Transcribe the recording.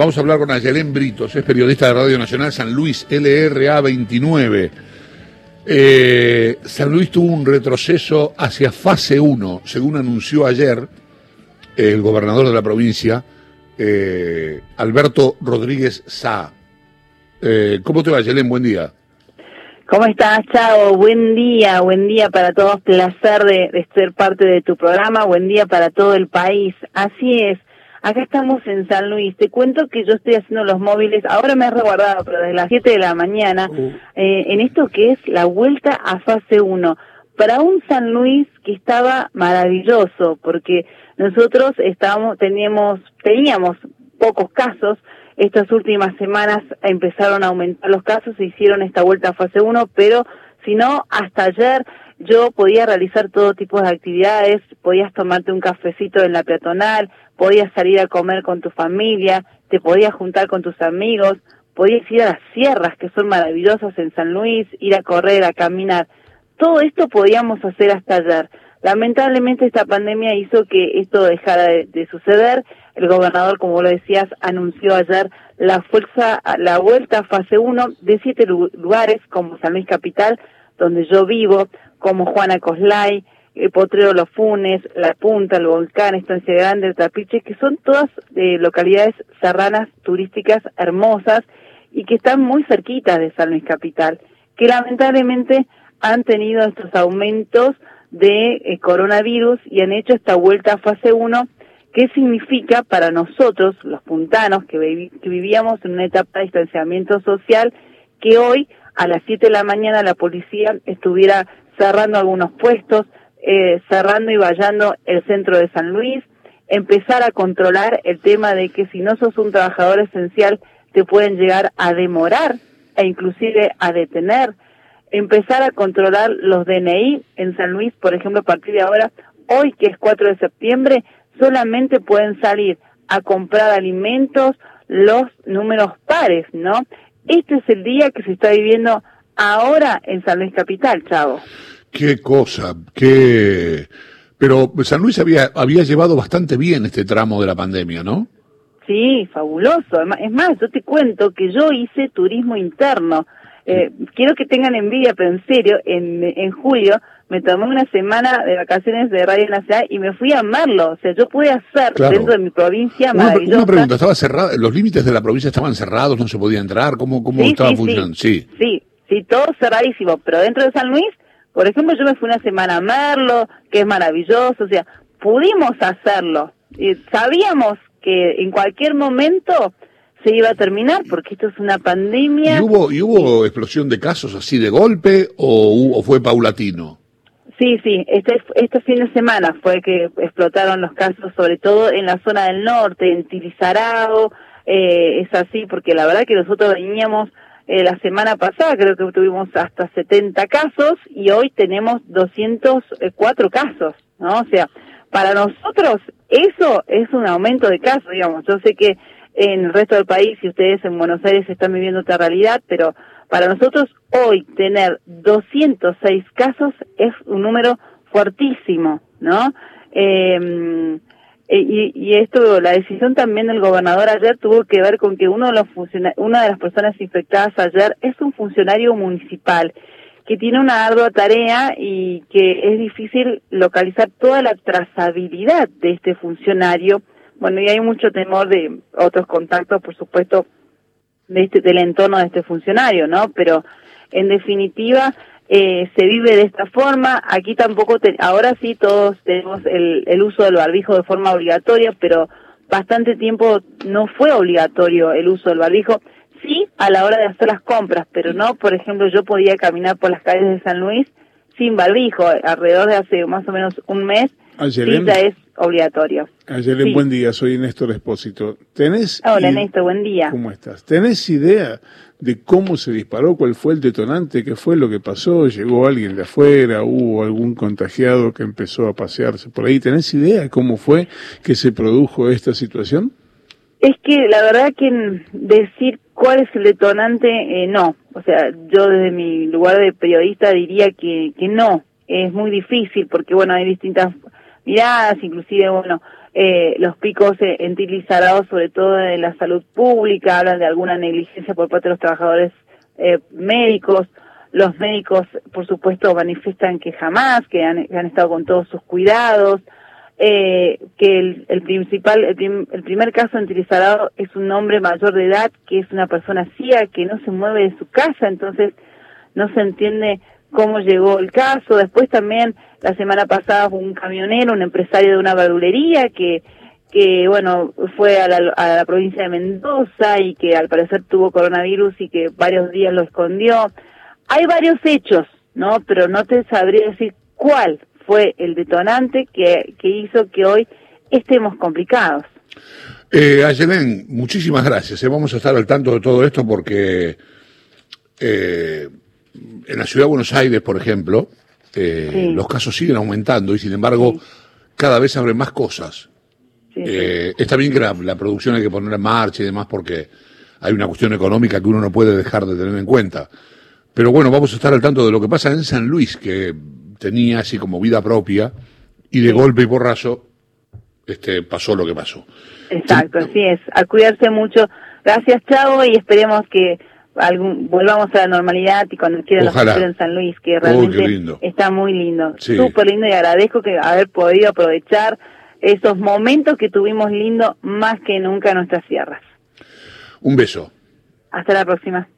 Vamos a hablar con Ayelén Britos, es periodista de Radio Nacional San Luis, LRA 29. Eh, San Luis tuvo un retroceso hacia fase 1, según anunció ayer el gobernador de la provincia, eh, Alberto Rodríguez Sá. Eh, ¿Cómo te va, Ayelén? Buen día. ¿Cómo estás, Chao? Buen día, buen día para todos. Placer de, de ser parte de tu programa. Buen día para todo el país. Así es. Acá estamos en San Luis. Te cuento que yo estoy haciendo los móviles, ahora me he resguardado, pero desde las 7 de la mañana, uh. eh, en esto que es la vuelta a fase 1. Para un San Luis que estaba maravilloso, porque nosotros estábamos, teníamos, teníamos pocos casos, estas últimas semanas empezaron a aumentar los casos, se hicieron esta vuelta a fase 1, pero si no, hasta ayer yo podía realizar todo tipo de actividades, podías tomarte un cafecito en la peatonal, podías salir a comer con tu familia, te podías juntar con tus amigos, podías ir a las sierras que son maravillosas en San Luis, ir a correr, a caminar. Todo esto podíamos hacer hasta ayer. Lamentablemente esta pandemia hizo que esto dejara de, suceder. El gobernador, como lo decías, anunció ayer la fuerza, la vuelta a fase 1 de siete lugares como San Luis Capital, donde yo vivo, como Juana Coslay, el Potrero Los Funes, La Punta, el Volcán, Estancia Grande, el Trapiche, que son todas eh, localidades serranas turísticas hermosas y que están muy cerquitas de San Luis Capital, que lamentablemente han tenido estos aumentos de eh, coronavirus y han hecho esta vuelta a fase 1, ¿qué significa para nosotros, los puntanos, que, vivíamos en una etapa de distanciamiento social, que hoy a las 7 de la mañana la policía estuviera cerrando algunos puestos, eh, cerrando y vallando el centro de San Luis, empezar a controlar el tema de que si no sos un trabajador esencial te pueden llegar a demorar e inclusive a detener, empezar a controlar los DNI en San Luis, por ejemplo, a partir de ahora, hoy que es 4 de septiembre, solamente pueden salir a comprar alimentos los números pares, ¿no? Este es el día que se está viviendo ahora en San Luis Capital, Chavo. Qué cosa, qué... Pero San Luis había, había llevado bastante bien este tramo de la pandemia, ¿no? Sí, fabuloso. Es más, yo te cuento que yo hice turismo interno eh, quiero que tengan envidia, pero en serio, en, en julio me tomé una semana de vacaciones de Radio Nacional y me fui a amarlo. O sea, yo pude hacer dentro de mi provincia una, una pregunta, ¿estaba cerrada? ¿Los límites de la provincia estaban cerrados? ¿No se podía entrar? ¿Cómo, cómo estaba funcionando? Sí. sí, sí, todo cerradísimo. Pero dentro de San Luis, por ejemplo, yo me fui una semana a Merlo, que es maravilloso. O sea, pudimos hacerlo. Y sabíamos que en cualquier momento se iba a terminar porque esto es una pandemia. ¿Y hubo, y hubo explosión de casos así de golpe o, fue paulatino? Sí, sí, este, este fin de semana fue que explotaron los casos, sobre todo en la zona del norte, en Tilizarao, eh, es así, porque la verdad que nosotros veníamos eh, la semana pasada, creo que tuvimos hasta 70 casos y hoy tenemos 204 casos, ¿no? O sea, para nosotros eso es un aumento de casos, digamos. Yo sé que en el resto del país y ustedes en Buenos Aires están viviendo otra realidad, pero para nosotros hoy tener 206 casos es un número fuertísimo, ¿no? Em, e, y, y, esto, la decisión también del gobernador ayer tuvo que ver con que uno de los una de las personas infectadas ayer es un funcionario municipal que tiene una ardua tarea y que es difícil localizar toda la trazabilidad de este funcionario bueno, y hay mucho temor de otros contactos, por supuesto, de este, del entorno de este funcionario, ¿no? Pero en definitiva, eh, se vive de esta forma. Aquí tampoco, ahora sí todos tenemos el, el uso del barbijo de forma obligatoria, pero bastante tiempo no fue obligatorio el uso del barbijo. Sí, a la hora de hacer las compras, pero no, por ejemplo, yo podía caminar por las calles de San Luis sin barbijo, alrededor de hace más o menos un mes, sí, ya es obligatorio. Ayelen, buen día, soy Néstor Espósito. ¿Tenés Hola Néstor, buen día. ¿Cómo estás? ¿Tenés idea de cómo se disparó, cuál fue el detonante, qué fue lo que pasó? ¿Llegó alguien de afuera? ¿Hubo algún contagiado que empezó a pasearse por ahí? ¿Tenés idea de cómo fue que se produjo esta situación? Es que la verdad que decir cuál es el detonante, eh, no. O sea, yo desde mi lugar de periodista diría que, que no. Es muy difícil porque, bueno, hay distintas miradas, inclusive, bueno, eh, los picos eh, en Tilizarado, sobre todo en la salud pública, hablan de alguna negligencia por parte de los trabajadores eh, médicos. Los médicos, por supuesto, manifiestan que jamás, que han, estado con todos sus cuidados, eh, que el, el principal, el, el, primer caso en Tilizarado es un hombre mayor de edad, que es una persona ciega, que no se mueve de su casa, entonces no se entiende cómo llegó el caso. Después también la semana pasada fue un camionero, un empresario de una verdulería que, que bueno, fue a la, a la provincia de Mendoza y que al parecer tuvo coronavirus y que varios días lo escondió. Hay varios hechos, ¿no? Pero no te sabría decir cuál fue el detonante que, que hizo que hoy estemos complicados. Eh, Ayelen, muchísimas gracias. Eh. Vamos a estar al tanto de todo esto porque eh, en la ciudad de Buenos Aires, por ejemplo, eh, los casos siguen aumentando y sin embargo cada vez abren más cosas. Eh, está bien que la, producción hay que poner en marcha y demás porque hay una cuestión económica que uno no puede dejar de tener en cuenta. Pero bueno, vamos a estar al tanto de lo que pasa en San Luis, que tenía así como vida propia y de golpe y porrazo este, pasó lo que pasó. Exacto, así es. A cuidarse mucho. Gracias, Chavo, y esperemos que algún, volvamos a la normalidad y cuando quieran los en San Luis, que realmente está muy lindo, súper lindo y agradezco que haber podido aprovechar esos momentos que tuvimos lindo más que nunca en nuestras sierras. Un beso. Hasta la próxima.